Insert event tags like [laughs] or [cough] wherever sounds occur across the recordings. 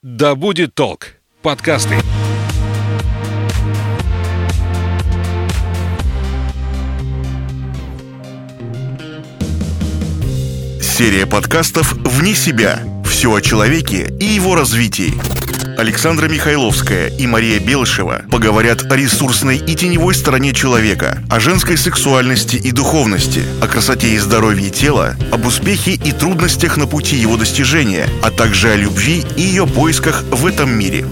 «Да будет толк» подкасты. Серия подкастов «Вне себя». Все о человеке и его развитии. Александра Михайловская и Мария Белышева поговорят о ресурсной и теневой стороне человека, о женской сексуальности и духовности, о красоте и здоровье тела, об успехе и трудностях на пути его достижения, а также о любви и ее поисках в этом мире.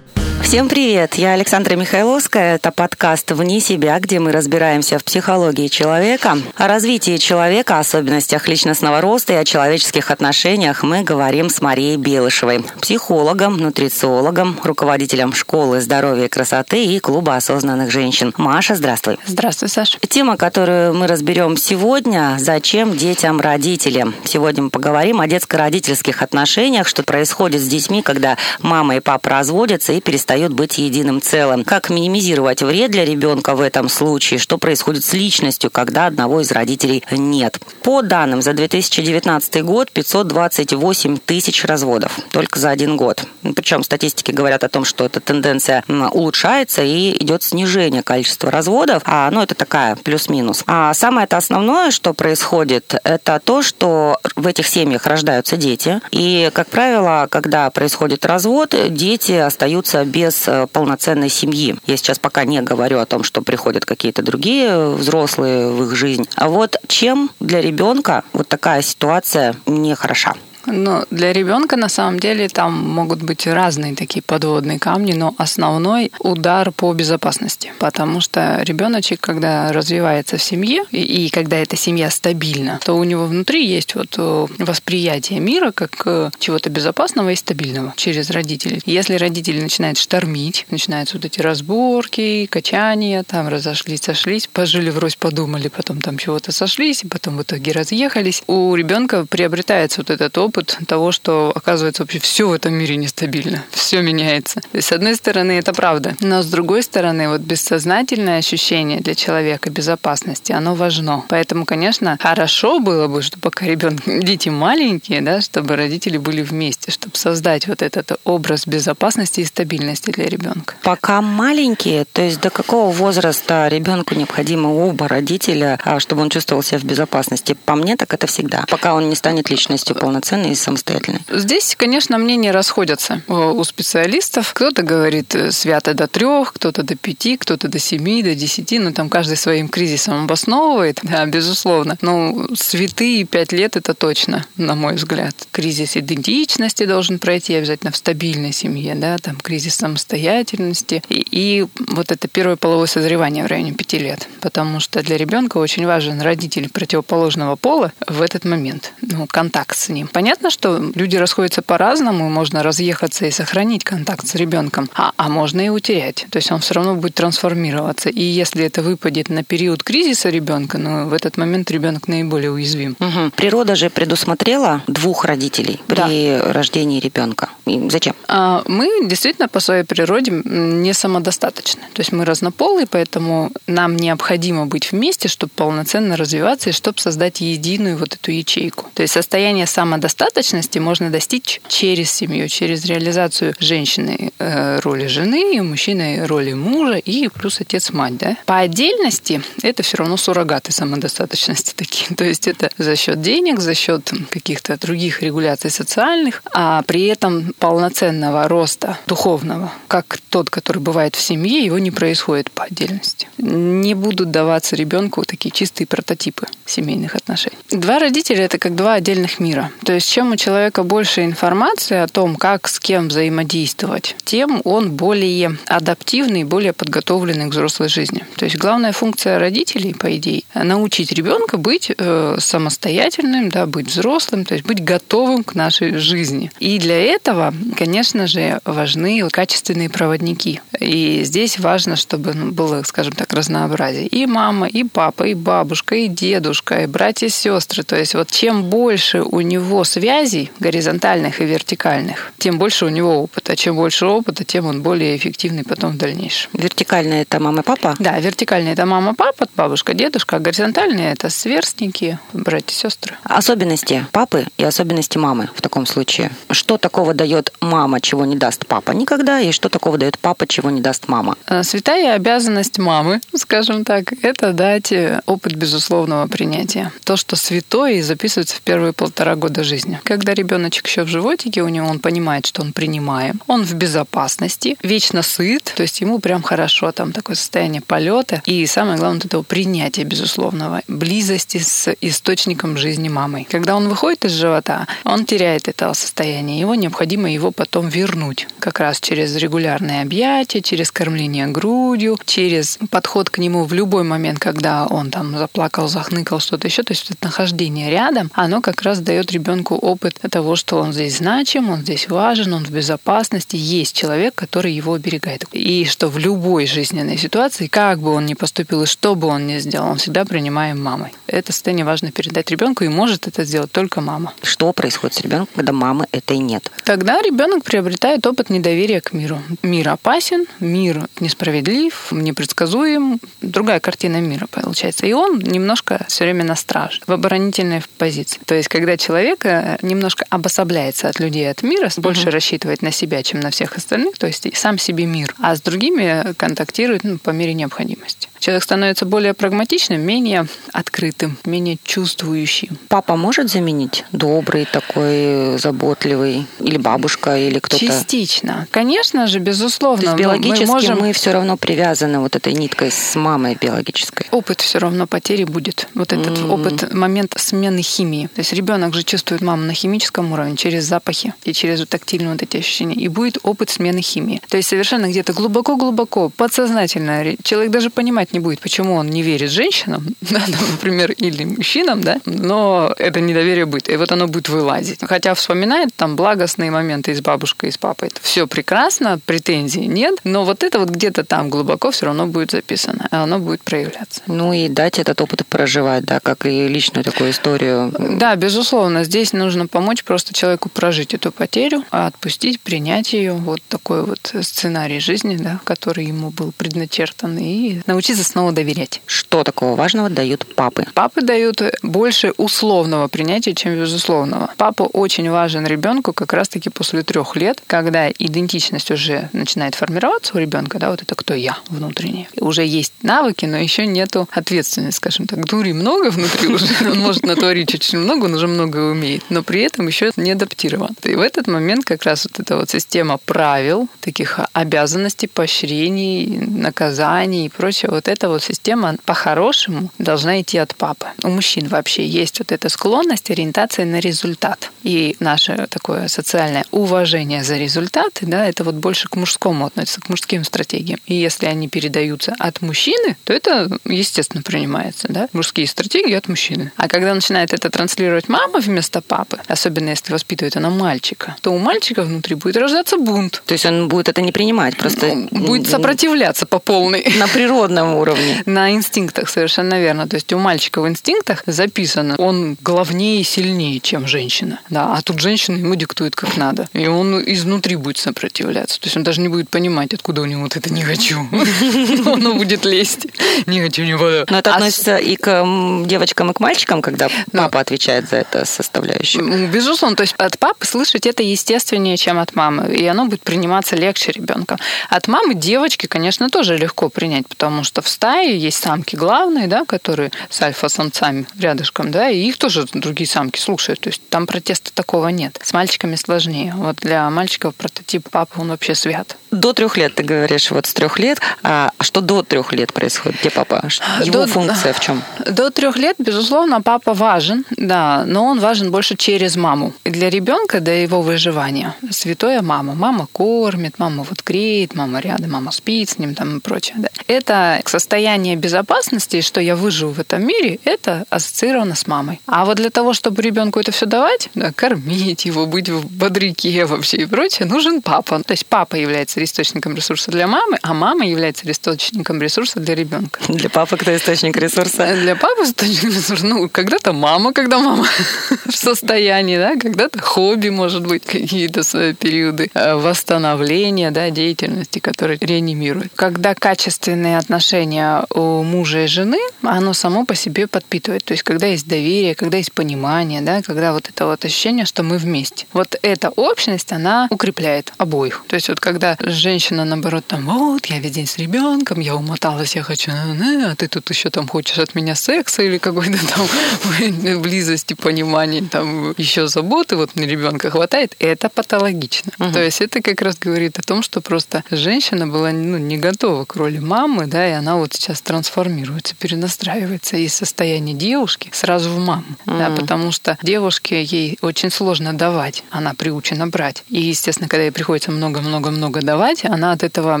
Всем привет! Я Александра Михайловская. Это подкаст «Вне себя», где мы разбираемся в психологии человека. О развитии человека, особенностях личностного роста и о человеческих отношениях мы говорим с Марией Белышевой, психологом, нутрициологом, руководителем школы здоровья и красоты и клуба осознанных женщин. Маша, здравствуй. Здравствуй, Саша. Тема, которую мы разберем сегодня – зачем детям родители. Сегодня мы поговорим о детско-родительских отношениях, что происходит с детьми, когда мама и папа разводятся и перестают перестает быть единым целым. Как минимизировать вред для ребенка в этом случае? Что происходит с личностью, когда одного из родителей нет? По данным за 2019 год 528 тысяч разводов. Только за один год. Причем статистики говорят о том, что эта тенденция улучшается и идет снижение количества разводов. А, ну, это такая плюс-минус. А самое это основное, что происходит, это то, что в этих семьях рождаются дети. И, как правило, когда происходит развод, дети остаются без без э, полноценной семьи. Я сейчас пока не говорю о том, что приходят какие-то другие взрослые в их жизнь. А вот чем для ребенка вот такая ситуация не хороша? Ну, для ребенка на самом деле там могут быть разные такие подводные камни, но основной удар по безопасности. Потому что ребеночек, когда развивается в семье, и, и когда эта семья стабильна, то у него внутри есть вот э, восприятие мира как э, чего-то безопасного и стабильного через родителей. Если родители начинают штормить, начинаются вот эти разборки, качания, там разошлись, сошлись, пожили врозь, подумали, потом там чего-то сошлись, и потом в итоге разъехались, у ребенка приобретается вот этот опыт опыт того, что, оказывается, вообще все в этом мире нестабильно, все меняется. И с одной стороны, это правда, но с другой стороны, вот бессознательное ощущение для человека безопасности, оно важно. Поэтому, конечно, хорошо было бы, что пока ребенок, [laughs] дети маленькие, да, чтобы родители были вместе, чтобы создать вот этот образ безопасности и стабильности для ребенка. Пока маленькие, то есть до какого возраста ребенку необходимо оба родителя, а, чтобы он чувствовал себя в безопасности? По мне, так это всегда. Пока он не станет личностью полноценной и самостоятельной? Здесь, конечно, мнения расходятся у специалистов. Кто-то говорит э, свято до трех, кто-то до пяти, кто-то до семи, до десяти. Ну, там каждый своим кризисом обосновывает, да, безусловно. Но святые пять лет это точно, на мой взгляд. Кризис идентичности должен пройти обязательно в стабильной семье, да, там кризис самостоятельности. И, и вот это первое половое созревание в районе пяти лет. Потому что для ребенка очень важен родитель противоположного пола в этот момент. Ну, контакт с ним. Понятно, понятно, что люди расходятся по-разному, можно разъехаться и сохранить контакт с ребенком, а, а можно и утерять. То есть он все равно будет трансформироваться. И если это выпадет на период кризиса ребенка, ну, в этот момент ребенок наиболее уязвим. Угу. Природа же предусмотрела двух родителей при да. рождении ребенка. И зачем? А, мы действительно по своей природе не самодостаточны. То есть мы разнополые, поэтому нам необходимо быть вместе, чтобы полноценно развиваться и чтобы создать единую вот эту ячейку. То есть состояние самодостаточности самодостаточности можно достичь через семью, через реализацию женщины э, роли жены, мужчины роли мужа и плюс отец-мать. Да? По отдельности это все равно суррогаты самодостаточности такие. [laughs] То есть это за счет денег, за счет каких-то других регуляций социальных, а при этом полноценного роста духовного, как тот, который бывает в семье, его не происходит по отдельности. Не будут даваться ребенку такие чистые прототипы семейных отношений. Два родителя это как два отдельных мира. То есть чем у человека больше информации о том, как с кем взаимодействовать, тем он более адаптивный, более подготовленный к взрослой жизни. То есть главная функция родителей, по идее, научить ребенка быть э, самостоятельным, да, быть взрослым, то есть быть готовым к нашей жизни. И для этого, конечно же, важны качественные проводники. И здесь важно, чтобы ну, было, скажем так, разнообразие. И мама, и папа, и бабушка, и дедушка, и братья, и сестры. То есть вот чем больше у него с связей горизонтальных и вертикальных, тем больше у него опыта. Чем больше опыта, тем он более эффективный потом в дальнейшем. Вертикальная это мама, папа? Да, вертикальная это мама, папа, бабушка, дедушка, а горизонтальные это сверстники, братья, сестры. Особенности папы и особенности мамы в таком случае. Что такого дает мама, чего не даст папа никогда, и что такого дает папа, чего не даст мама? Э, святая обязанность мамы, [laughs] скажем так, это дать э, опыт безусловного принятия. То, что святое и записывается в первые полтора года жизни. Когда ребеночек еще в животике, у него он понимает, что он принимаем, он в безопасности, вечно сыт, то есть ему прям хорошо, там такое состояние полета. И самое главное, этого принятия безусловного, близости с источником жизни мамой. Когда он выходит из живота, он теряет это состояние. Его необходимо его потом вернуть. Как раз через регулярные объятия, через кормление грудью, через подход к нему в любой момент, когда он там заплакал, захныкал, что-то еще. То есть это нахождение рядом, оно как раз дает ребенку опыт того, что он здесь значим, он здесь важен, он в безопасности, есть человек, который его оберегает. И что в любой жизненной ситуации, как бы он ни поступил и что бы он ни сделал, он всегда принимаем мамой. Это состояние важно передать ребенку, и может это сделать только мама. Что происходит с ребенком, когда мамы этой нет? Тогда ребенок приобретает опыт недоверия к миру. Мир опасен, мир несправедлив, непредсказуем. Другая картина мира получается. И он немножко все время на страже, в оборонительной позиции. То есть, когда человек э, немножко обособляется от людей, от мира, больше угу. рассчитывает на себя, чем на всех остальных, то есть сам себе мир, а с другими контактирует ну, по мере необходимости. Человек становится более прагматичным, менее открытым, менее чувствующим. Папа может заменить добрый такой, заботливый, или бабушка, или кто-то? Частично. Конечно же, безусловно. То есть биологически мы, можем... мы все равно привязаны вот этой ниткой с мамой биологической. Опыт все равно потери будет. Вот этот mm-hmm. опыт, момент смены химии. То есть ребенок же чувствует маму на химическом уровне, через запахи и через вот тактильные вот эти ощущения. И будет опыт смены химии. То есть совершенно где-то глубоко-глубоко, подсознательно. Человек даже понимать понимать не будет, почему он не верит женщинам, [laughs] да, например, или мужчинам, да, но это недоверие будет, и вот оно будет вылазить. Хотя вспоминает там благостные моменты и с бабушкой, и с папой. Это все прекрасно, претензий нет, но вот это вот где-то там глубоко все равно будет записано, и оно будет проявляться. Ну и дать этот опыт проживать, да, как и личную такую историю. Да, безусловно, здесь нужно помочь просто человеку прожить эту потерю, отпустить, принять ее, вот такой вот сценарий жизни, да, который ему был предначертан, и научиться научиться снова доверять. Что такого важного дают папы? Папы дают больше условного принятия, чем безусловного. Папа очень важен ребенку как раз-таки после трех лет, когда идентичность уже начинает формироваться у ребенка, да, вот это кто я внутренне. Уже есть навыки, но еще нету ответственности, скажем так. Дури много внутри [laughs] уже, он может натворить очень много, он уже много умеет, но при этом еще не адаптирован. И в этот момент как раз вот эта вот система правил, таких обязанностей, поощрений, наказаний и прочего, вот эта вот система по-хорошему должна идти от папы. У мужчин вообще есть вот эта склонность ориентации на результат. И наше такое социальное уважение за результаты, да, это вот больше к мужскому относится, к мужским стратегиям. И если они передаются от мужчины, то это естественно принимается, да, мужские стратегии от мужчины. А когда начинает это транслировать мама вместо папы, особенно если воспитывает она мальчика, то у мальчика внутри будет рождаться бунт. То есть он будет это не принимать, просто... Будет сопротивляться по полной. На природном уровне. На инстинктах, совершенно верно. То есть у мальчика в инстинктах записано, он главнее и сильнее, чем женщина. Да, а тут женщина ему диктует как надо. И он изнутри будет сопротивляться. То есть он даже не будет понимать, откуда у него вот это «не хочу». [laughs] Оно будет лезть. «Не хочу, не буду». Но это а относится и к девочкам, и к мальчикам, когда папа отвечает за это составляющую. Безусловно. То есть от папы слышать это естественнее, чем от мамы. И оно будет приниматься легче ребенка. От мамы девочки, конечно, тоже легко принять, потому что в стае есть самки главные, да, которые с альфа-самцами рядышком, да, и их тоже другие самки слушают. То есть там протеста такого нет. С мальчиками сложнее. Вот для мальчиков прототип папы, он вообще свят. До трех лет, ты говоришь, вот с трех лет. А что до трех лет происходит? Где папа? Его до, функция в чем? До трех лет, безусловно, папа важен, да, но он важен больше через маму. И для ребенка, до его выживания, святая мама. Мама кормит, мама вот греет, мама рядом, мама спит с ним там и прочее. Да. Это состояние безопасности, что я выживу в этом мире, это ассоциировано с мамой. А вот для того, чтобы ребенку это все давать, да, кормить его, быть в бодряке вообще и прочее, нужен папа. То есть папа является является источником ресурса для мамы, а мама является источником ресурса для ребенка. Для папы кто источник ресурса? Для папы источник ресурса, ну, когда-то мама, когда мама [laughs] в состоянии, да, когда-то хобби, может быть, какие-то свои периоды э, восстановления, да, деятельности, которые реанимируют. Когда качественные отношения у мужа и жены, оно само по себе подпитывает. То есть, когда есть доверие, когда есть понимание, да, когда вот это вот ощущение, что мы вместе. Вот эта общность, она укрепляет обоих. То есть, вот когда женщина, наоборот, там, вот, я весь день с ребенком, я умоталась, я хочу, а ты тут еще там хочешь от меня секса или какой-то там [laughs] близости, понимания, там еще заботы, вот мне ребенка хватает, это патологично. Угу. То есть это как раз говорит о том, что просто женщина была ну, не готова к роли мамы, да, и она вот сейчас трансформируется, перенастраивается из состояния девушки сразу в маму, угу. да, потому что девушке ей очень сложно давать, она приучена брать. И, естественно, когда ей приходится много-много-много давать, она от этого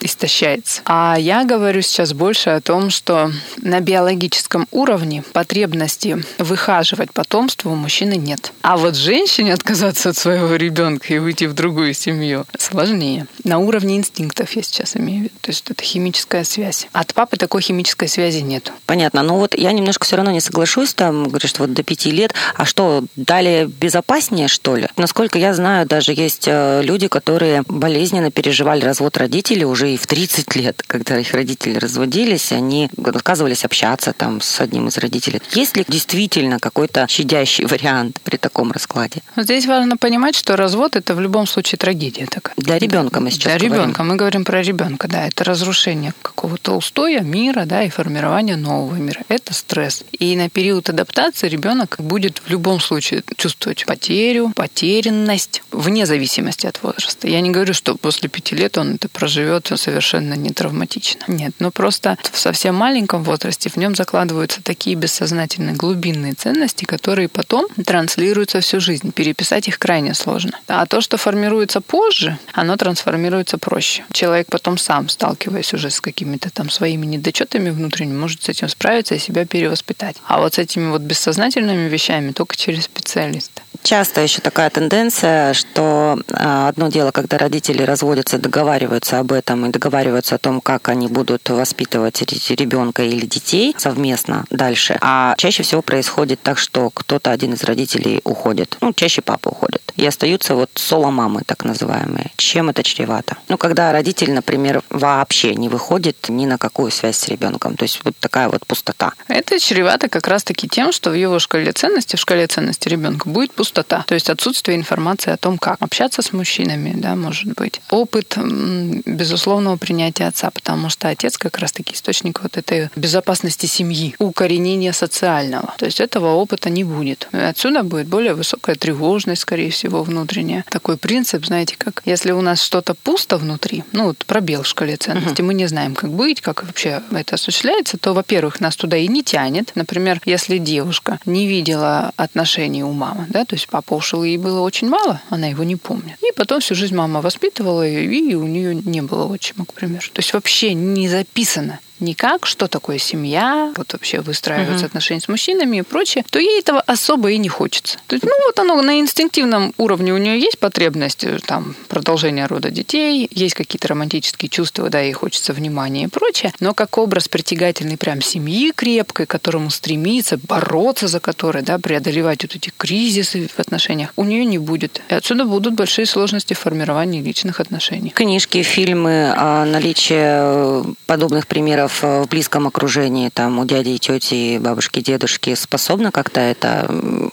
истощается. А я говорю сейчас больше о том, что на биологическом уровне потребности выхаживать потомство у мужчины нет. А вот женщине отказаться от своего ребенка и выйти в другую семью сложнее. На уровне инстинктов я сейчас имею в виду. То есть это химическая связь. От папы такой химической связи нет. Понятно. Но вот я немножко все равно не соглашусь. Там говоришь, что вот до пяти лет. А что, далее безопаснее, что ли? Насколько я знаю, даже есть э, люди, которые болезненно переживали развод родителей уже и в 30 лет, когда их родители разводились, они отказывались общаться там с одним из родителей. Есть ли действительно какой-то щадящий вариант при таком раскладе? Здесь важно понимать, что развод это в любом случае трагедия такая. Для ребенка мы сейчас Для говорим. ребенка. Мы говорим про ребенка, да. Это разрушение какого-то устоя мира, да, и формирование нового мира. Это стресс. И на период адаптации ребенок будет в любом случае чувствовать потерю, потерянность, вне зависимости от возраста. Я не говорю, что после пяти лет он это проживет совершенно не травматично. Нет, но просто в совсем маленьком возрасте в нем закладываются такие бессознательные глубинные ценности, которые потом транслируются всю жизнь. Переписать их крайне сложно. А то, что формируется позже, оно трансформируется проще. Человек потом сам, сталкиваясь уже с какими-то там своими недочетами внутренними, может с этим справиться и себя перевоспитать. А вот с этими вот бессознательными вещами только через специалиста. Часто еще такая тенденция, что а, одно дело, когда родители разводятся, договариваются об этом и договариваются о том, как они будут воспитывать ребенка или детей совместно дальше. А чаще всего происходит так, что кто-то один из родителей уходит. Ну, чаще папа уходит. И остаются вот соло-мамы, так называемые. Чем это чревато? Ну, когда родитель, например, вообще не выходит ни на какую связь с ребенком. То есть вот такая вот пустота. Это чревато как раз-таки тем, что в его шкале ценностей, в шкале ценностей ребенка будет пустота. То есть отсутствие информации о том, как общаться с мужчинами, да, может быть. Опыт безусловного принятия отца, потому что отец как раз-таки источник вот этой безопасности семьи, укоренения социального. То есть этого опыта не будет. Отсюда будет более высокая тревожность, скорее всего, внутренняя. Такой принцип, знаете, как если у нас что-то пусто внутри, ну вот пробел в шкале ценностей, uh-huh. мы не знаем, как быть, как вообще это осуществляется, то, во-первых, нас туда и не тянет. Например, если девушка не видела отношений у мамы, да, то есть папа ушел, ей было очень мало, она его не помнит. И потом всю жизнь мама воспитывала ее, и у нее не было отчима, к примеру. То есть вообще не записано никак, что такое семья, вот вообще выстраиваются uh-huh. отношения с мужчинами и прочее, то ей этого особо и не хочется. То есть, ну вот оно на инстинктивном уровне у нее есть потребность э, там продолжения рода детей, есть какие-то романтические чувства, да, ей хочется внимания и прочее, но как образ притягательный прям семьи крепкой, к которому стремиться, бороться за которой, да, преодолевать вот эти кризисы в отношениях, у нее не будет. И отсюда будут большие сложности в формировании личных отношений. Книжки, фильмы, а, наличие подобных примеров в близком окружении, там у дяди и тети, бабушки, дедушки, способна как-то это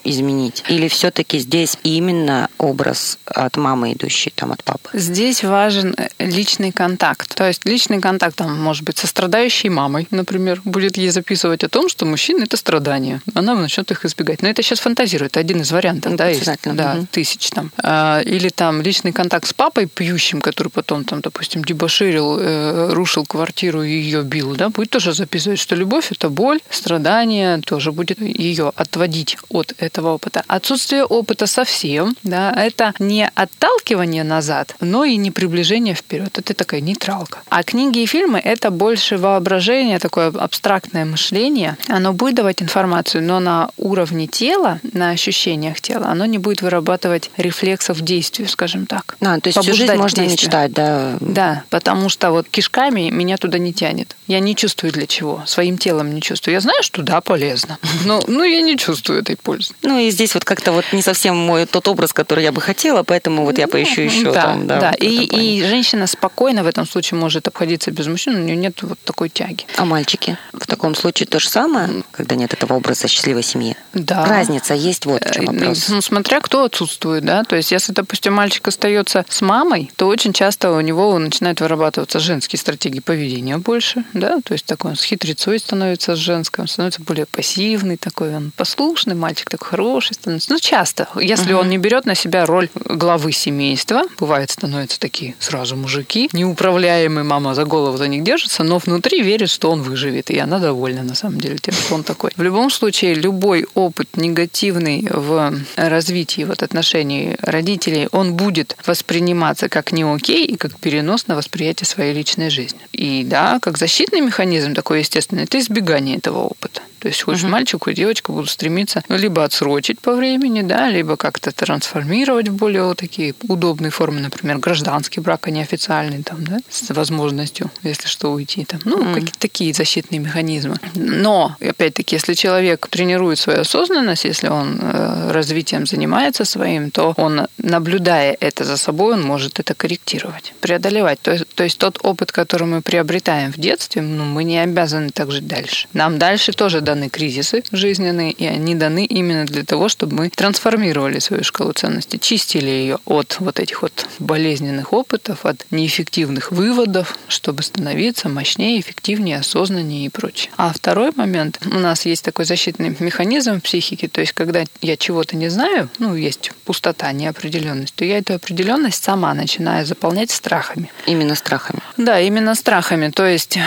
изменить? Или все-таки здесь именно образ от мамы, идущий там от папы? Здесь важен э, личный контакт. То есть личный контакт, там, может быть, со страдающей мамой, например, будет ей записывать о том, что мужчина это страдание. Она начнет их избегать. Но это сейчас фантазирует, это один из вариантов, ну, да, есть, да, угу. тысяч там. А, или там личный контакт с папой пьющим, который потом там, допустим, дебоширил, э, рушил квартиру и ее бил силу, да, будет тоже записывать, что любовь – это боль, страдание, тоже будет ее отводить от этого опыта. Отсутствие опыта совсем, да, это не отталкивание назад, но и не приближение вперед. Это такая нейтралка. А книги и фильмы – это больше воображение, такое абстрактное мышление. Оно будет давать информацию, но на уровне тела, на ощущениях тела, оно не будет вырабатывать рефлексов действию, скажем так. А, то есть всю жизнь можно мечтать, да? Да, потому что вот кишками меня туда не тянет. Я не чувствую для чего, своим телом не чувствую. Я знаю, что да, полезно, [laughs] но, но я не чувствую этой пользы. Ну и здесь вот как-то вот не совсем мой тот образ, который я бы хотела, поэтому вот я поищу еще ну, да, там. Да, да. И, и женщина спокойно в этом случае может обходиться без мужчин, у нее нет вот такой тяги. А мальчики? В таком случае то же самое, когда нет этого образа счастливой семьи? Да. Разница есть вот в чем Э, вопрос. Ну, смотря кто отсутствует, да. То есть, если, допустим, мальчик остается с мамой, то очень часто у него начинают вырабатываться женские стратегии поведения больше, да. То есть, такой он с хитрецой становится с женским, становится более пассивный такой, он послушный мальчик, такой хороший становится. Ну, часто. Если Мгм. он не берет на себя роль главы семейства, бывает, становятся такие сразу мужики, неуправляемые, мама за голову за них держится, но внутри верит, что он выживет, и она довольна, на самом деле, тем, что он такой. В любом случае, любой опыт негативный в развитии вот отношений родителей, он будет восприниматься как не окей и как перенос на восприятие своей личной жизни. И да, как защитный механизм такой естественный, это избегание этого опыта. То есть хочешь Мгм. мальчику и девочка будут стремиться ну, либо отсрочить по времени, да, либо как-то трансформировать в более вот такие удобные формы, например, гражданский брак, а не официальный, там, да, с возможностью, если что, уйти. Там. Ну, Мгм. какие-то такие защитные механизмы. Но, опять-таки, если человек тренирует свою осознанность, если он э, развитием занимается своим, то он, наблюдая это за собой, он может это корректировать, преодолевать. То есть, то есть тот опыт, который мы приобретаем в детстве, ну, мы не обязаны так жить дальше. Нам дальше тоже даны кризисы жизненные, и они даны именно для того, чтобы мы трансформировали свою шкалу ценностей, чистили ее от вот этих вот болезненных опытов, от неэффективных выводов, чтобы становиться мощнее, эффективнее, осознаннее и прочее. А второй момент, у нас есть такой защитный механизм в психике, то есть когда я чего-то не знаю, ну, есть пустота, неопределенность, то я эту определенность сама начинаю заполнять страхами. Именно страхами. Да, именно страхами. То есть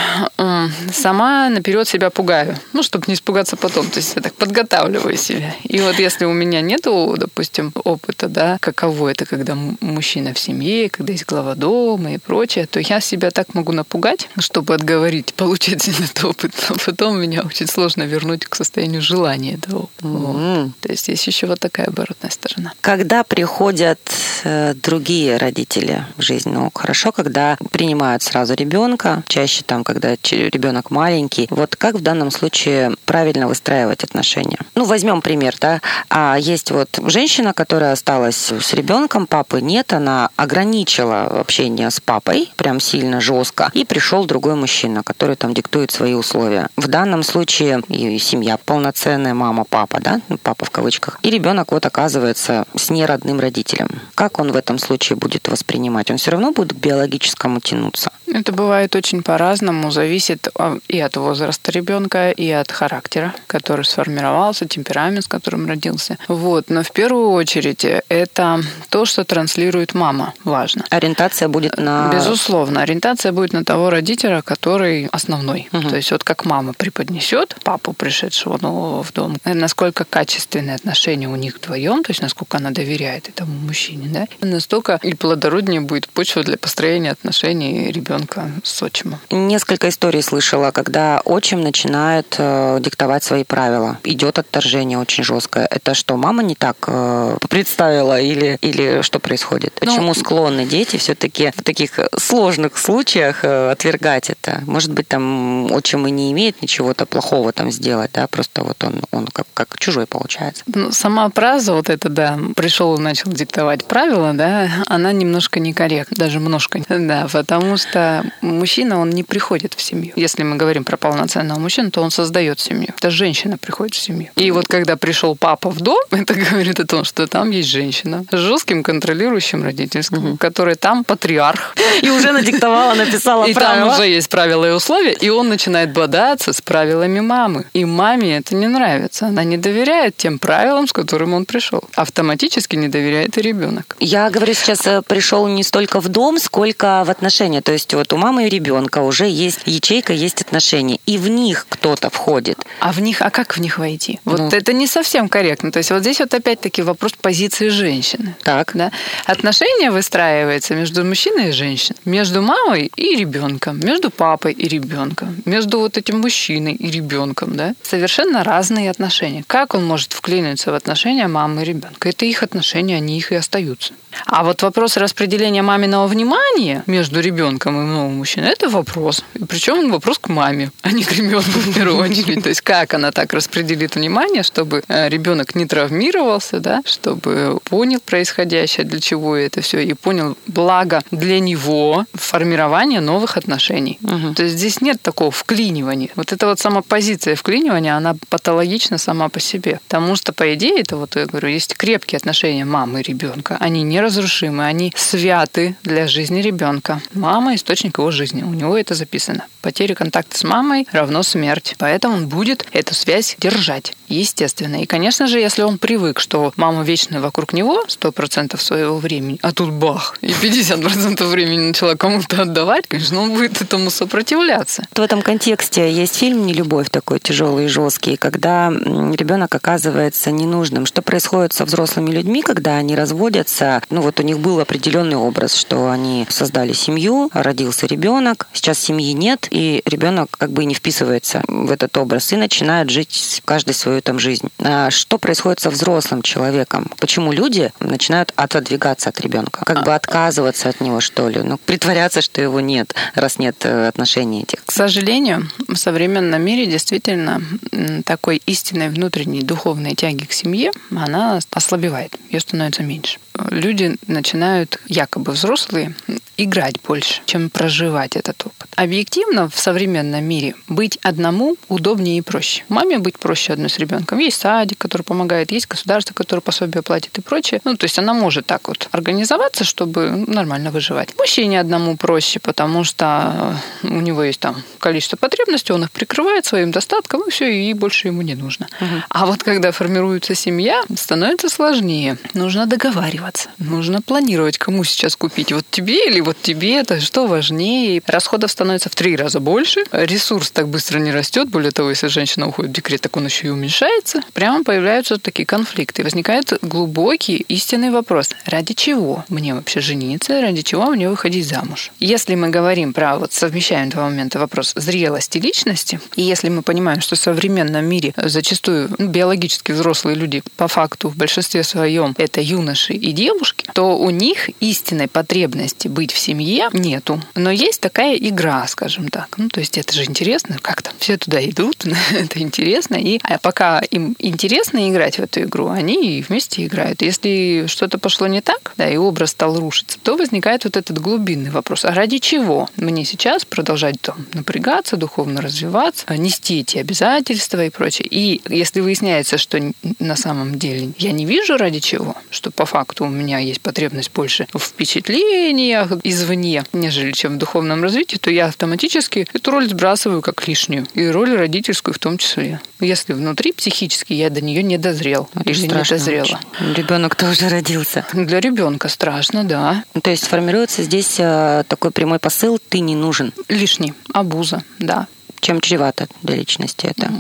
сама наперед себя пугаю. Ну, чтобы не испугаться потом. То есть я так подготавливаю себя. И вот если у меня нету, допустим, опыта, да, каково это, когда мужчина в семье, когда есть глава дома и прочее, то я себя так могу напугать, чтобы отговорить, получить [laughs] этот опыт. А потом меня очень сложно вернуть к состоянию желания этого опыта. Вот. М. То есть есть еще вот такая оборотная сторона. Когда приходят э, другие родители в жизнь, ну хорошо, когда принимают сразу ребенка, чаще там, когда ребенок маленький. Вот как в данном случае правильно выстраивать отношения? Ну возьмем пример, да. А есть вот женщина, которая осталась с ребенком, папы нет, она ограничила общение с папой, прям сильно жестко, и пришел другой мужчина, который там диктует свои условия. В данном случае и семья полноценная, мама, папа, да, ну, папа в кавычках, и ребенок вот оказывается с неродным родителем. Как он в этом случае будет воспринимать? Он все равно будет к биологическому тянуться. Это бывает очень по-разному, зависит а, и от возраста ребенка, и от характера, который сформировался, темперамент, с которым родился. Вот. Но в первую очередь это то, что транслирует мама, важно. Ориентация будет на... Безусловно, ориентация будет на того родителя, который основной. Мгм. То есть вот как мама преподнесет папу, пришедшего нового в дом, э, насколько качественные отношения у них вдвоем, то есть насколько она доверяет этому мужчине, да, настолько и плодороднее будет почва для построения отношений ребенка с отчимом. Несколько историй слышала, когда отчим начинает э, диктовать свои правила. Идет отторжение очень жесткое. Это что, мама не так э, представила или, или что происходит? Ну, Почему склонны дети все-таки в таких сложных случаях э, отвергать это? Может быть, там отчим и не имеет ничего-то плохого там сделать, да, просто вот он, он как, как чужой получается. Ну, сама фраза вот эта, да, пришел и начал диктовать правила, да, она немножко некорректна, даже немножко, да, потому что мужчина, он не приходит в семью. Если мы говорим про полноценного мужчину, то он создает семью. Семью. Это женщина приходит в семью. И вот когда пришел папа в дом, [laughs] это говорит о том, что там есть женщина с жестким контролирующим родительским, угу. который там патриарх. [laughs] И уже надиктовала, написала и правила. И там уже есть правила и условия, и он начинает бодаться с правилами мамы. И маме это не нравится. Она не доверяет тем правилам, с которыми он пришел. Автоматически не доверяет и ребенок. Я говорю, сейчас э, пришел не столько в дом, сколько в отношения. То есть вот у мамы и ребенка уже есть ячейка, есть отношения. И в них кто-то входит. А в них, а как в них войти? Вот ну. это не совсем корректно. То есть вот здесь вот опять-таки вопрос позиции женщины. Так. Да? Отношения выстраиваются между мужчиной и женщиной, между мамой и ребенком, между папой и ребенком, между вот этим мужчиной и ребенком. Да? Совершенно разные отношения. Как он может вклиниться в отношения мамы и ребенка? Это их отношения, они их и остаются. А вот вопрос распределения маминого внимания между ребенком и новым мужчиной – это вопрос. И причем он вопрос к маме, а не к ребенку в первую [laughs] очередь. То есть как она так распределит внимание, чтобы э, ребенок не травмировался, да, чтобы понял происходящее, для чего это все, и понял благо для него формирование новых отношений. Угу. То есть здесь нет такого вклинивания. Вот эта вот сама позиция вклинивания, она патологична сама по себе. Потому что, по идее, это вот, я говорю, есть крепкие отношения мамы и ребенка. Они неразрушимы, они святы для жизни ребенка. Мама – источник его жизни. У него это записано. Потеря контакта с мамой равно смерть. Поэтому он будет эту связь держать, естественно. И, конечно же, если он привык, что мама вечно вокруг него 100% своего времени, а тут бах, и 50% времени начала кому-то отдавать, конечно, он будет этому сопротивляться. В этом контексте есть фильм «Нелюбовь» такой тяжелый и жесткий, когда ребенок оказывается ненужным. Что происходит со взрослыми людьми, когда они разводятся? Ну вот у них был определенный образ, что они создали семью, родился ребенок, сейчас семьи нет, и ребенок как бы не вписывается в этот образ и начинает жить каждый свою там жизнь. А что происходит со взрослым человеком? Почему люди начинают отодвигаться от ребенка? Как бы отказываться от него, что ли? Ну, притворяться, что его нет, раз нет э, отношений этих. К сожалению, в современном мире действительно такой истинной внутренней духовной тяги к семье, она ослабевает, ее становится меньше. Люди начинают, якобы взрослые, играть больше, чем проживать этот опыт. Объективно в современном мире быть одному удобнее и проще. Маме быть проще одной с ребенком. Есть садик, который помогает, есть государство, которое пособие платит и прочее. Ну, то есть она может так вот организоваться, чтобы нормально выживать. Мужчине одному проще, потому что у него есть там количество потребностей, он их прикрывает своим достатком, и все, и больше ему не нужно. Угу. А вот когда формируется семья, становится сложнее. Нужно договариваться, нужно планировать, кому сейчас купить. Вот тебе или вот тебе это что важнее. Расходов становится в три раза больше. Ресурс так быстро не растет. Более того, если женщина уходит в декрет, так он еще и уменьшается. Прямо появляются такие конфликты. Возникает глубокий истинный вопрос. Ради чего мне вообще жениться? Ради чего мне выходить замуж? Если мы говорим про, вот совмещаем два момента, вопрос зрелости личности, и если мы понимаем, что в современном мире зачастую ну, биологически взрослые люди по факту в большинстве своем это юноши и девушки, то у них истинной потребности быть в семье нету. Но есть такая игра, скажем так. Ну, то есть это же интересно, как там все туда идут, [laughs] это интересно. И а пока им интересно играть в эту игру, они вместе играют. Если что-то пошло не так, да, и образ стал рушиться, то возникает вот этот глубинный вопрос. А ради чего мне сейчас продолжать там напрягаться, духовно развиваться, нести эти обязательства и прочее? И если выясняется, что на самом деле я не вижу ради чего, что по факту у меня есть потребность больше в впечатлениях, извне, нежели чем в духовном развитии, то я автоматически эту роль сбрасываю как лишнюю. И роль родительскую в том числе. Если внутри психически я до нее не дозрел Это или не дозрела. Ребенок тоже родился. Для ребенка страшно, да. То есть формируется здесь э, такой прямой посыл «ты не нужен». Лишний. Абуза, да чем чревато для личности это?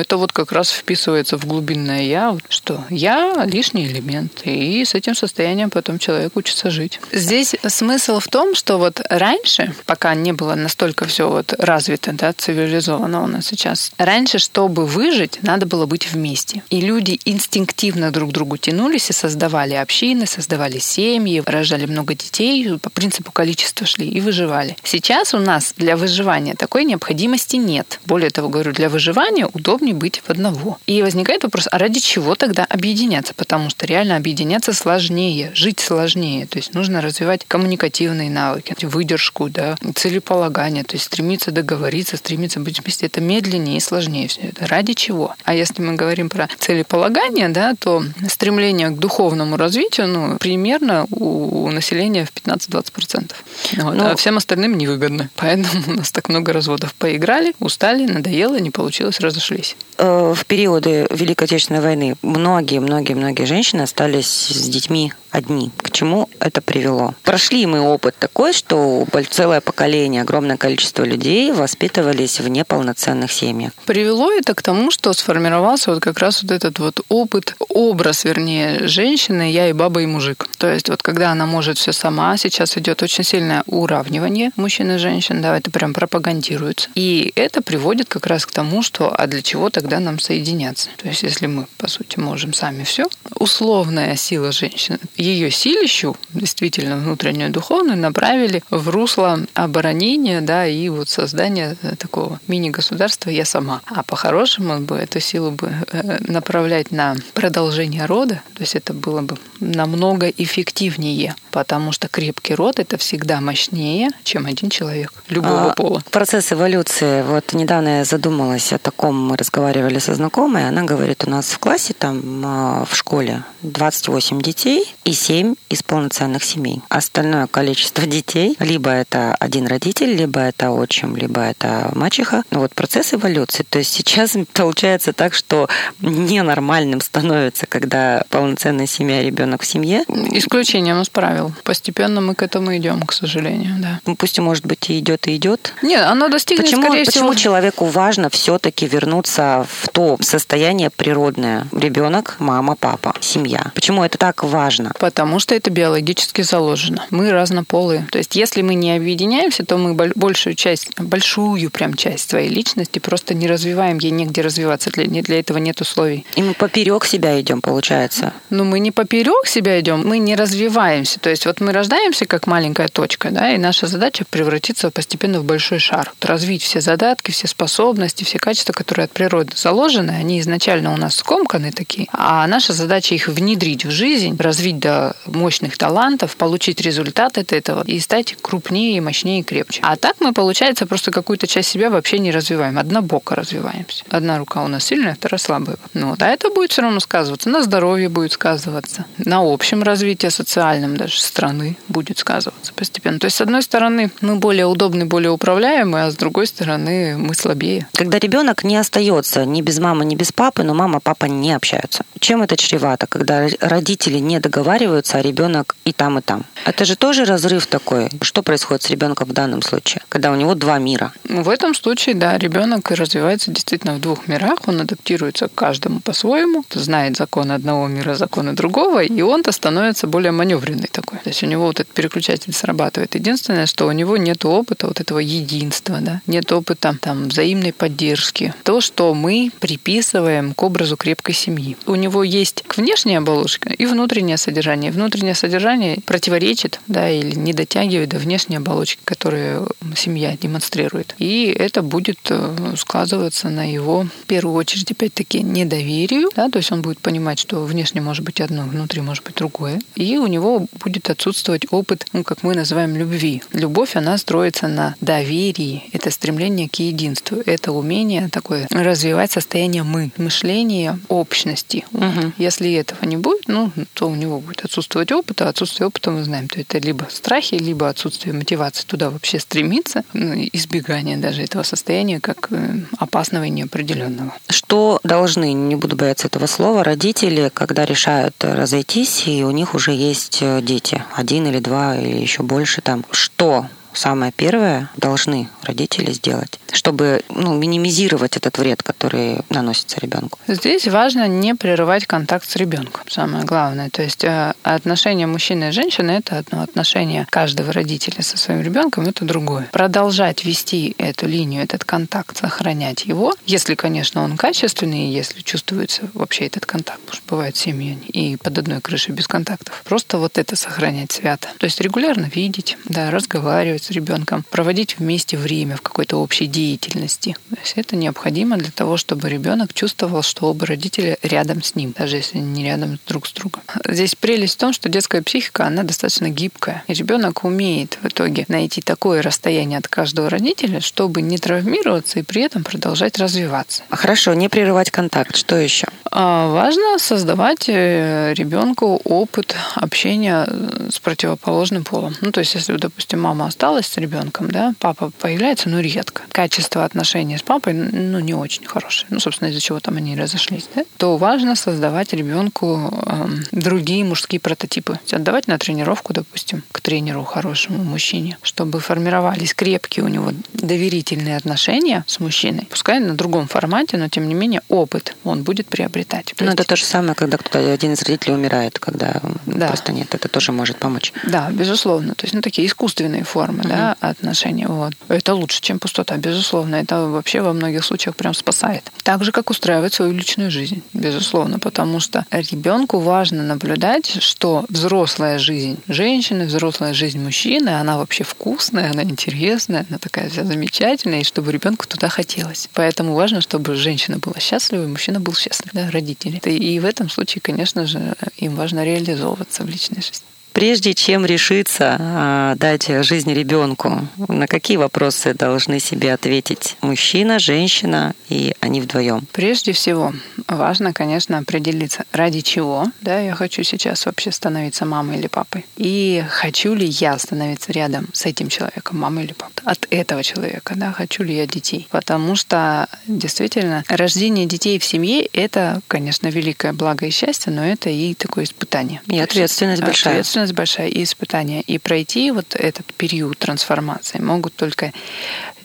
Это вот как раз вписывается в глубинное «я», что «я» — лишний элемент, и с этим состоянием потом человек учится жить. Здесь смысл в том, что вот раньше, пока не было настолько все вот развито, да, цивилизовано у нас сейчас, раньше, чтобы выжить, надо было быть вместе. И люди инстинктивно друг к другу тянулись и создавали общины, создавали семьи, рожали много детей, по принципу количества шли и выживали. Сейчас у нас для выживания такой необходимости вместе нет. Более того, говорю, для выживания удобнее быть в одного. И возникает вопрос, а ради чего тогда объединяться? Потому что реально объединяться сложнее, жить сложнее. То есть нужно развивать коммуникативные навыки, выдержку, да, целеполагание, то есть стремиться договориться, стремиться быть вместе. Это медленнее и сложнее все это. Ради чего? А если мы говорим про целеполагание, да, то стремление к духовному развитию, ну, примерно у населения в 15-20%. Вот. Но... А всем остальным невыгодно. Поэтому у нас так много разводов. Поиграли, устали, надоело, не получилось, разошлись. Э, в периоды Великой Отечественной войны многие-многие-многие женщины остались с детьми одни. К чему это привело? Прошли мы опыт такой, что целое поколение, огромное количество людей воспитывались в неполноценных семьях. Привело это к тому, что сформировался вот как раз вот этот вот опыт, образ, вернее, женщины, я и баба, и мужик. То есть вот когда она может все сама, сейчас идет очень сильное уравнивание мужчин и женщин, да, это прям пропагандируется. И это приводит как раз к тому, что а для чего тогда нам соединяться? То есть если мы, по сути, можем сами все, условная сила женщины, ее силищу, действительно внутреннюю духовную, направили в русло оборонения, да, и вот создания такого мини-государства «я сама». А по-хорошему бы эту силу бы э, направлять на продолжение рода, то есть это было бы намного эффективнее, потому что крепкий род – это всегда мощнее, чем один человек любого а, пола. Процесс эволюции. Вот недавно я задумалась о таком, мы разговаривали со знакомой, она говорит, у нас в классе, там, а, в школе 28 детей, и 7 из полноценных семей. Остальное количество детей, либо это один родитель, либо это отчим, либо это мачеха. Ну вот процесс эволюции. То есть сейчас получается так, что ненормальным становится, когда полноценная семья, ребенок в семье. Исключением из правил. Постепенно мы к этому идем, к сожалению, да. Ну, пусть, может быть, и идет, и идет. Нет, оно достигнет, почему, скорее почему человеку важно все-таки вернуться в то состояние природное? Ребенок, мама, папа, семья. Почему это так важно? Потому что это биологически заложено. Мы разнополые. То есть, если мы не объединяемся, то мы большую часть, большую прям часть своей личности просто не развиваем, ей негде развиваться. Для, для этого нет условий. И мы поперек себя идем, получается. Ну, мы не поперек себя идем, мы не развиваемся. То есть, вот мы рождаемся как маленькая точка, да, и наша задача превратиться постепенно в большой шар. Развить все задатки, все способности, все качества, которые от природы заложены, они изначально у нас скомканы такие, а наша задача их внедрить в жизнь, развить до мощных талантов, получить результат от этого и стать крупнее, мощнее и крепче. А так мы, получается, просто какую-то часть себя вообще не развиваем. Однобоко развиваемся. Одна рука у нас сильная, вторая слабая. Ну, вот. А это будет все равно сказываться. На здоровье будет сказываться. На общем развитии социальном даже страны будет сказываться постепенно. То есть, с одной стороны, мы более удобны, более управляемы, а с другой стороны, мы слабее. Когда ребенок не остается ни без мамы, ни без папы, но мама, папа не общаются. Чем это чревато? Когда родители не договариваются, а ребенок и там, и там. Это же тоже разрыв такой. Что происходит с ребенком в данном случае, когда у него два мира? В этом случае, да, ребенок развивается действительно в двух мирах, он адаптируется к каждому по-своему, знает законы одного мира, законы другого, и он-то становится более маневренный такой. То есть у него вот этот переключатель срабатывает. Единственное, что у него нет опыта вот этого единства, да, нет опыта там взаимной поддержки. То, что мы приписываем к образу крепкой семьи. У него есть внешняя оболочка и внутреннее содержание. Внутреннее содержание противоречит, да, или не дотягивает до внешней оболочки, которую семья демонстрирует. И это будет э, складываться на его, в первую очередь, опять-таки, недоверию, да, то есть он будет понимать, что внешне может быть одно, внутри может быть другое. И у него будет отсутствовать опыт, ну, как мы называем, любви. Любовь, она строится на доверии. Это стремление к единству. Это умение такое развивать состояние мы, мышление общности. Угу. Если этого не будет, ну, то у него будет отсутствовать опыт, а отсутствие опыта мы знаем, то это либо страхи, либо отсутствие мотивации туда вообще стремиться, ну, избегание даже этого состояния как э, опасного и неопределенного. Что должны, не буду бояться этого слова, родители, когда решают разойтись, и у них уже есть э, дети, один или два, или еще больше там, что самое первое должны родители сделать, чтобы ну, минимизировать этот вред, который наносится ребенку? Здесь важно не прерывать контакт с ребенком. Самое главное. То есть э, отношения мужчины и женщины это одно, отношение каждого родителя со своим ребенком это другое. Продолжать вести эту линию, этот контакт, сохранять его, если, конечно, он качественный, если чувствуется вообще этот контакт, потому что бывают семьи и под одной крышей без контактов. Просто вот это сохранять свято. То есть регулярно видеть, да, разговаривать с ребенком, проводить вместе время в какой-то общей деятельности. То есть это необходимо для того, чтобы ребенок чувствовал, что оба родителя рядом с ним, даже если не рядом друг с другом. Здесь прелесть в том, что детская психика, она достаточно гибкая. И ребенок умеет в итоге найти такое расстояние от каждого родителя, чтобы не травмироваться и при этом продолжать развиваться. Хорошо, не прерывать контакт. Что еще? А важно создавать э, ребенку опыт общения с противоположным полом. Ну, то есть, если, допустим, мама осталась с ребенком, да, папа появляется, но редко. Качество отношений с папой, ну, не очень хорошее. Ну, собственно, из-за чего там они разошлись, да? То важно создавать ребенку э, другие мужские прототипы. Отдавать на тренировку, допустим, к тренеру хорошему мужчине, чтобы формировались крепкие у него доверительные отношения с мужчиной. Пускай на другом формате, но тем не менее опыт он будет приобретать. Ну, это то же самое, когда кто-то один из родителей умирает, когда да. просто нет, это тоже может помочь. Да, безусловно. То есть, ну, такие искусственные формы, угу. да, отношений. Вот. Это лучше, чем пустота, безусловно. Это вообще во многих случаях прям спасает. Так же, как устраивать свою личную жизнь, безусловно, потому что ребенку важно наблюдать, что взрослая жизнь женщины, взрослая жизнь мужчины, она вообще вкусная, она интересная, она такая вся замечательная, и чтобы ребенку туда хотелось. Поэтому важно, чтобы женщина была счастлива, и мужчина был счастлив, да, родители. И в этом случае, конечно же, им важно реализовываться в личной жизни. Прежде чем решиться а, дать жизнь ребенку, на какие вопросы должны себе ответить мужчина, женщина и они вдвоем? Прежде всего, важно, конечно, определиться, ради чего да, я хочу сейчас вообще становиться мамой или папой. И хочу ли я становиться рядом с этим человеком, мамой или папой. От этого человека, да, хочу ли я детей. Потому что действительно рождение детей в семье — это, конечно, великое благо и счастье, но это и такое испытание. И ответственность большая. Ответственность ответственность большая и испытания. И пройти вот этот период трансформации могут только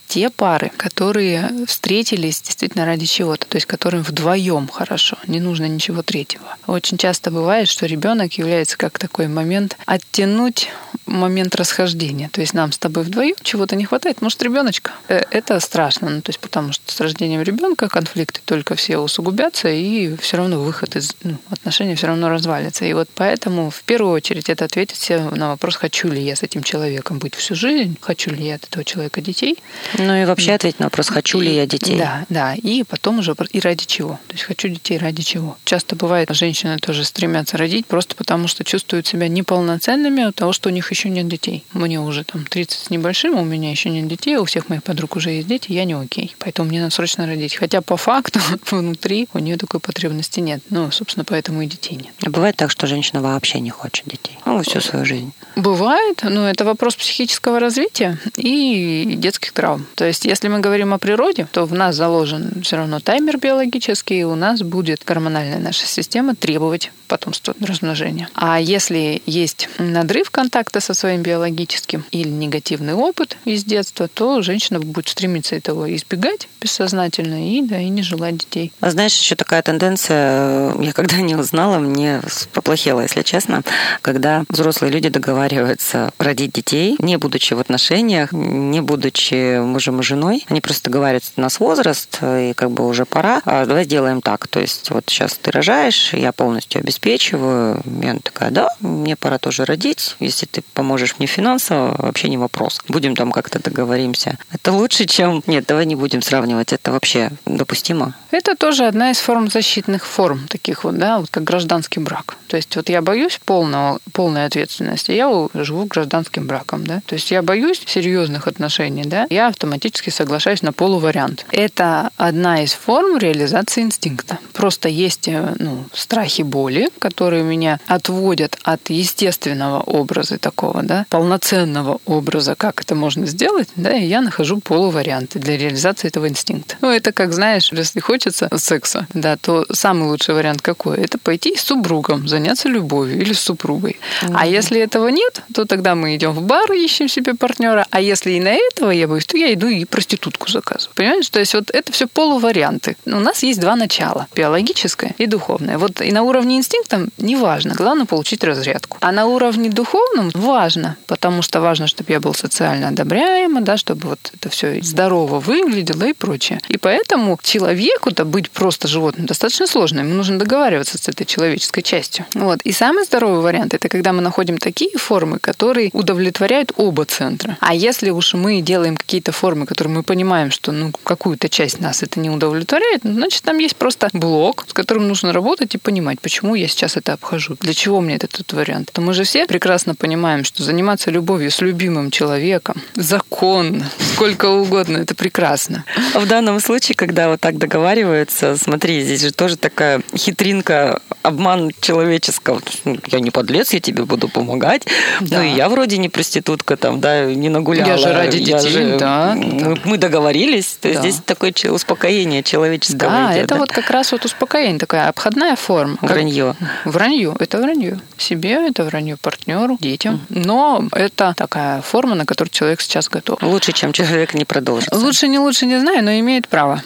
те пары, которые встретились действительно ради чего-то, то есть которым вдвоем хорошо, не нужно ничего третьего. Очень часто бывает, что ребенок является как такой момент оттянуть момент расхождения. То есть нам с тобой вдвоем чего-то не хватает, может, ребеночка. Э, это страшно, ну, то есть потому что с рождением ребенка конфликты только все усугубятся, и все равно выход из ну, отношений все равно развалится. И вот поэтому в первую очередь это ответить себе на вопрос, хочу ли я с этим человеком быть всю жизнь, хочу ли я от этого человека детей. Ну и вообще ответить на вопрос, хочу ли я детей. Да, да. И потом уже и ради чего. То есть хочу детей ради чего. Часто бывает, женщины тоже стремятся родить просто потому, что чувствуют себя неполноценными от того, что у них еще нет детей. Мне уже там 30 с небольшим, у меня еще нет детей, у всех моих подруг уже есть дети, я не окей. Поэтому мне надо срочно родить. Хотя по факту [laughs] внутри у нее такой потребности нет. Ну, собственно, поэтому и детей нет. А бывает так, что женщина вообще не хочет детей? Ну, всю свою жизнь. Бывает, но это вопрос психического развития и детских травм. То есть, если мы говорим о природе, то в нас заложен все равно таймер биологический, и у нас будет гормональная наша система требовать потомства размножения. А если есть надрыв контакта со своим биологическим или негативный опыт из детства, то женщина будет стремиться этого избегать бессознательно и, да, и не желать детей. А знаешь, еще такая тенденция, я когда [laughs] не узнала, мне поплохело, если честно, когда взрослые люди договариваются родить детей, не будучи в отношениях, не будучи мужем и женой, они просто говорят, у нас возраст, и как бы уже пора, а давай сделаем так. То есть вот сейчас ты рожаешь, я полностью обеспечиваю. Я такая, да, мне пора тоже родить. Если ты поможешь мне финансово, вообще не вопрос. Будем там как-то договоримся. Это лучше, чем... Нет, давай не будем сравнивать. Это вообще допустимо? Это тоже одна из форм защитных форм, таких вот, да, вот как гражданский брак. То есть вот я боюсь полного, полной ответственности, я живу гражданским браком, да. То есть я боюсь серьезных отношений, да, я автоматически соглашаюсь на полувариант. Это одна из форм реализации инстинкта. Просто есть э, ну, страхи боли, которые меня отводят от естественного образа такого, да, полноценного образа, как это можно сделать, да, и я нахожу полуварианты для реализации этого инстинкта. Ну, это как, знаешь, если хочется секса, да, то самый лучший вариант какой? Это пойти с супругом, заняться любовью или с супругой. Mm-hmm. А если этого нет, то тогда мы идем в бар, ищем себе партнера, а если и на этого я боюсь, то я иду и проститутку заказываю. Понимаешь? То есть вот это все полуварианты. У нас есть два начала, биологическое и духовное. Вот и на уровне инстинкта неважно, главное получить разрядку. А на уровне духовном важно, потому что важно, чтобы я был социально одобряемым, да, чтобы вот это все здорово выглядело и прочее. И поэтому человеку-то быть просто животным достаточно сложно. Ему нужно договариваться с этой человеческой частью. Вот. И самый здоровый вариант – это когда мы находим такие формы, которые удовлетворяют оба центра. А если уж мы делаем какие-то формы, которые мы понимаем, что ну, какую-то часть нас это не удовлетворяет, ну, значит, там есть просто блок, с которым нужно работать и понимать, почему я сейчас это обхожу. Для чего мне этот вариант? То мы же все прекрасно понимаем, что заниматься любовью с любимым человеком законно, сколько угодно, это прекрасно. В данном случае, когда вот так договариваются, смотри, здесь же тоже такая хитринка, обман человеческого. Ну, я не подлец, я тебе буду помогать. Да. Ну и я вроде не проститутка, там, да, не нагуляла. Я же ради детей, же, да. Мы, мы договорились. То да. здесь такое успокоение человеческого да, идет. это да? вот как раз вот успокоение, такая обходная форма. Вранье. Вранье, это вранье. Себе это вранье партнеру, детям. Но это такая форма, на которую человек сейчас готов. Лучше, чем человек не продолжит. Лучше, не лучше, не знаю, но имеет право.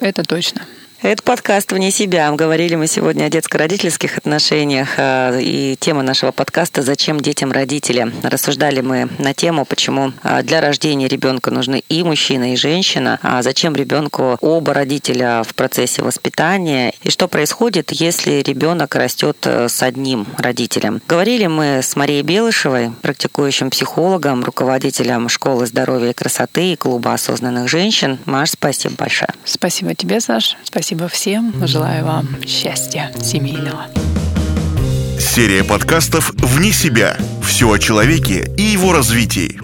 Это точно. Это подкаст «Вне себя». Говорили мы сегодня о детско-родительских отношениях. А, и тема нашего подкаста «Зачем детям родители?». Рассуждали мы на тему, почему а, для рождения ребенка нужны и мужчина, и женщина. А зачем ребенку оба родителя в процессе воспитания? И что происходит, если ребенок растет э, с одним родителем? Говорили мы с Марией Белышевой, практикующим психологом, руководителем школы здоровья и красоты и клуба осознанных женщин. Маш, спасибо большое. Спасибо тебе, Саш. Спасибо Спасибо всем. Желаю вам счастья семейного. Серия подкастов «Вне себя». Все о человеке и его развитии.